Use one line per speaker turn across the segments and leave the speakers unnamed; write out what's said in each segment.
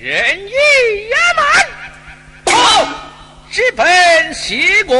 人意压满，跑，直奔西国。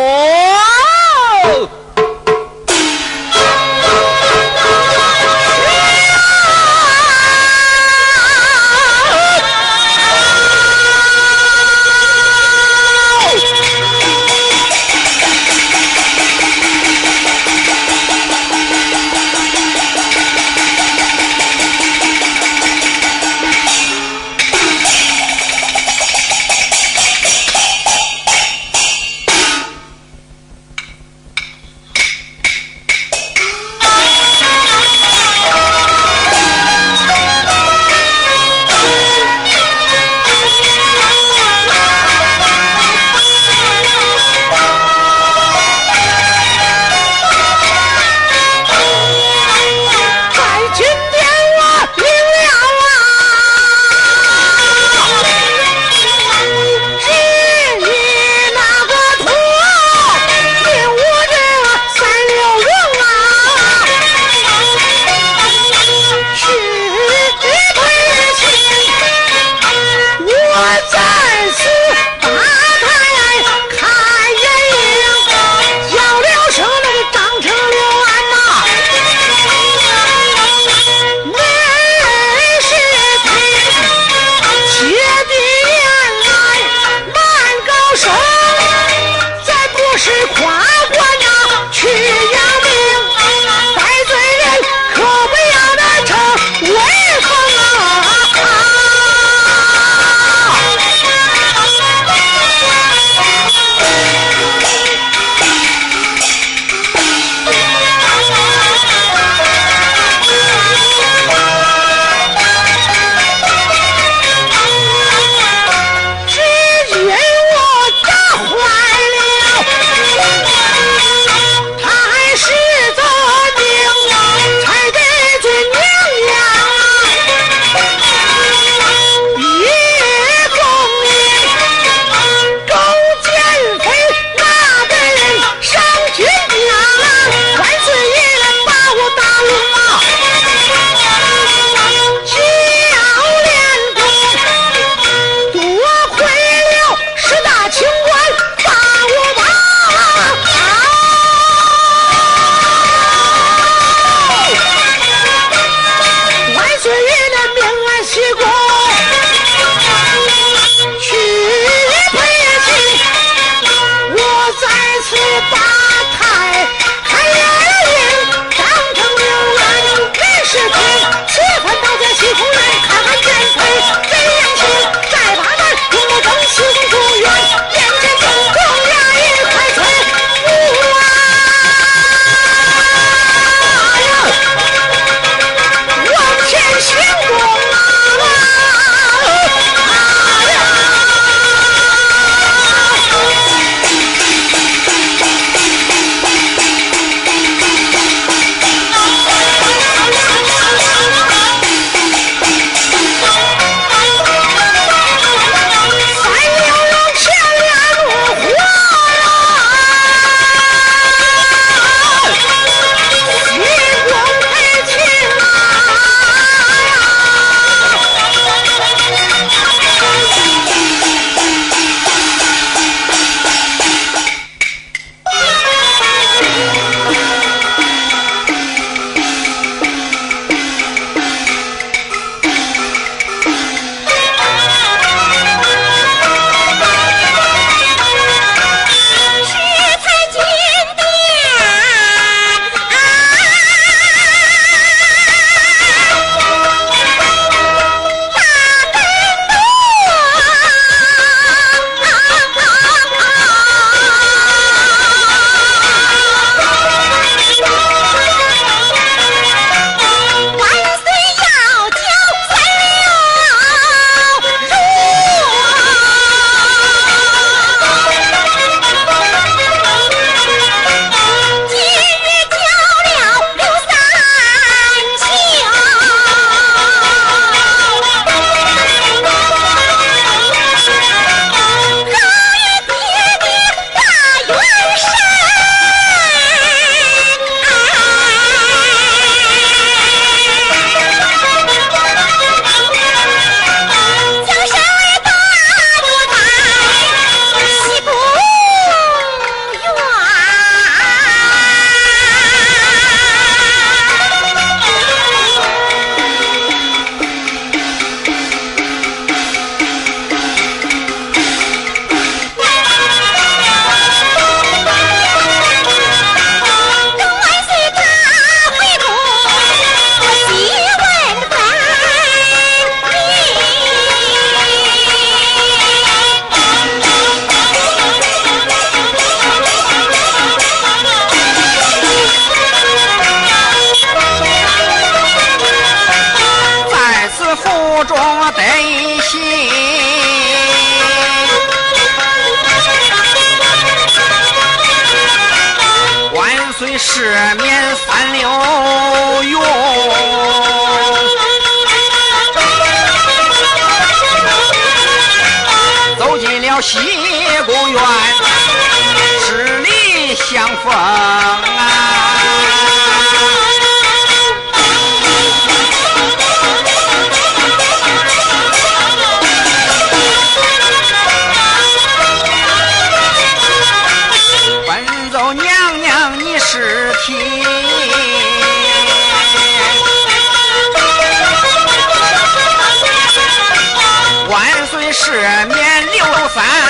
万岁是免
六三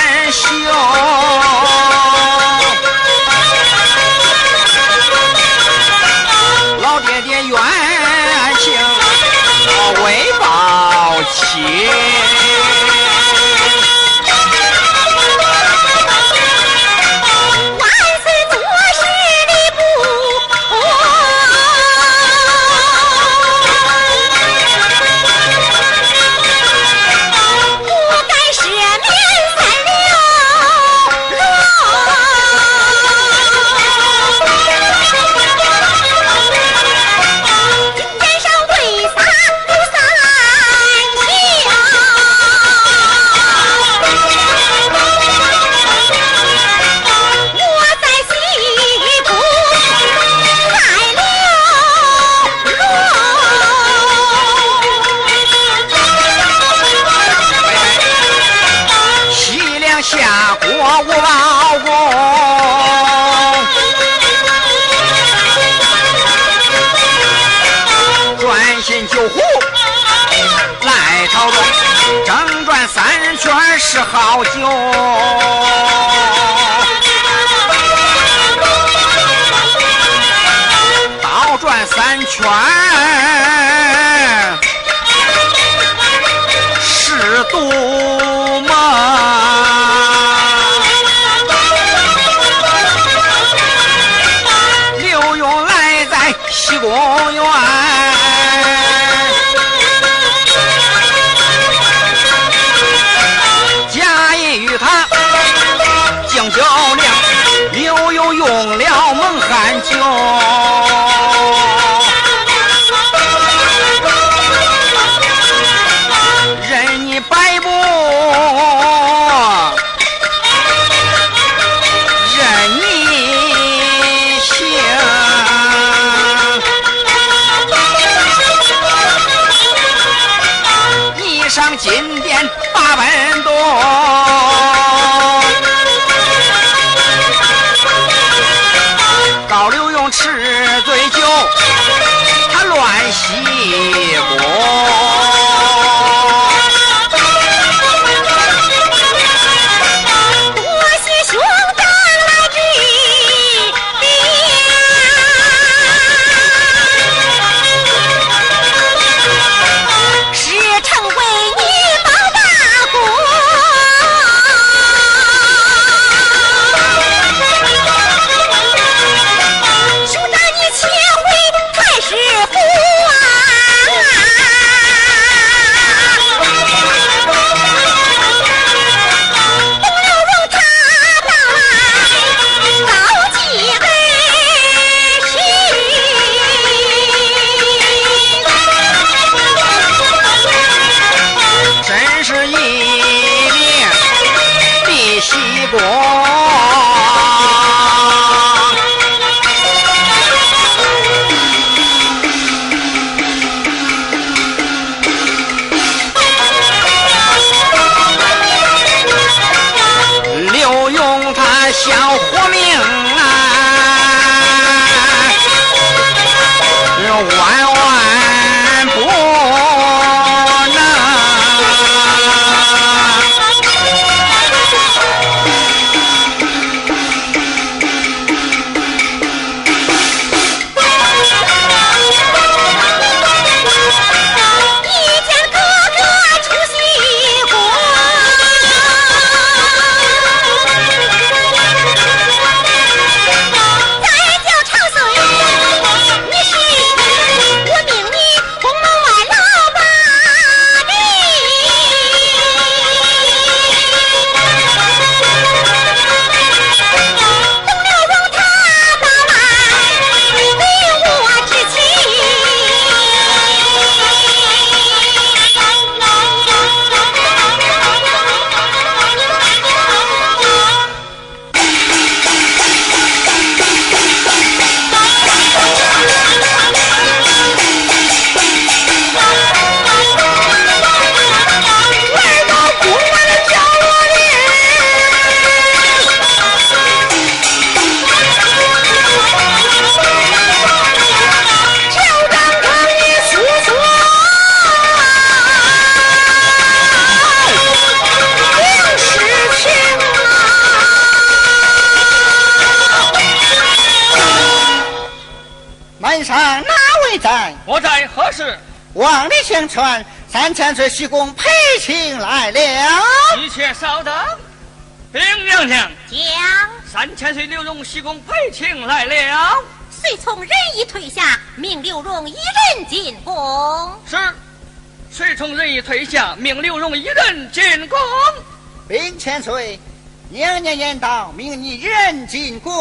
全是好酒。倒转三圈，
十度。千岁西宫裴情来了。
一切稍等。禀娘娘，
将
三千岁刘荣西宫裴情来了。
随从人一退下，命刘荣一人进宫。
是。随从人一退下，命刘荣一人进宫。
禀千岁，娘娘言道，命你人进宫。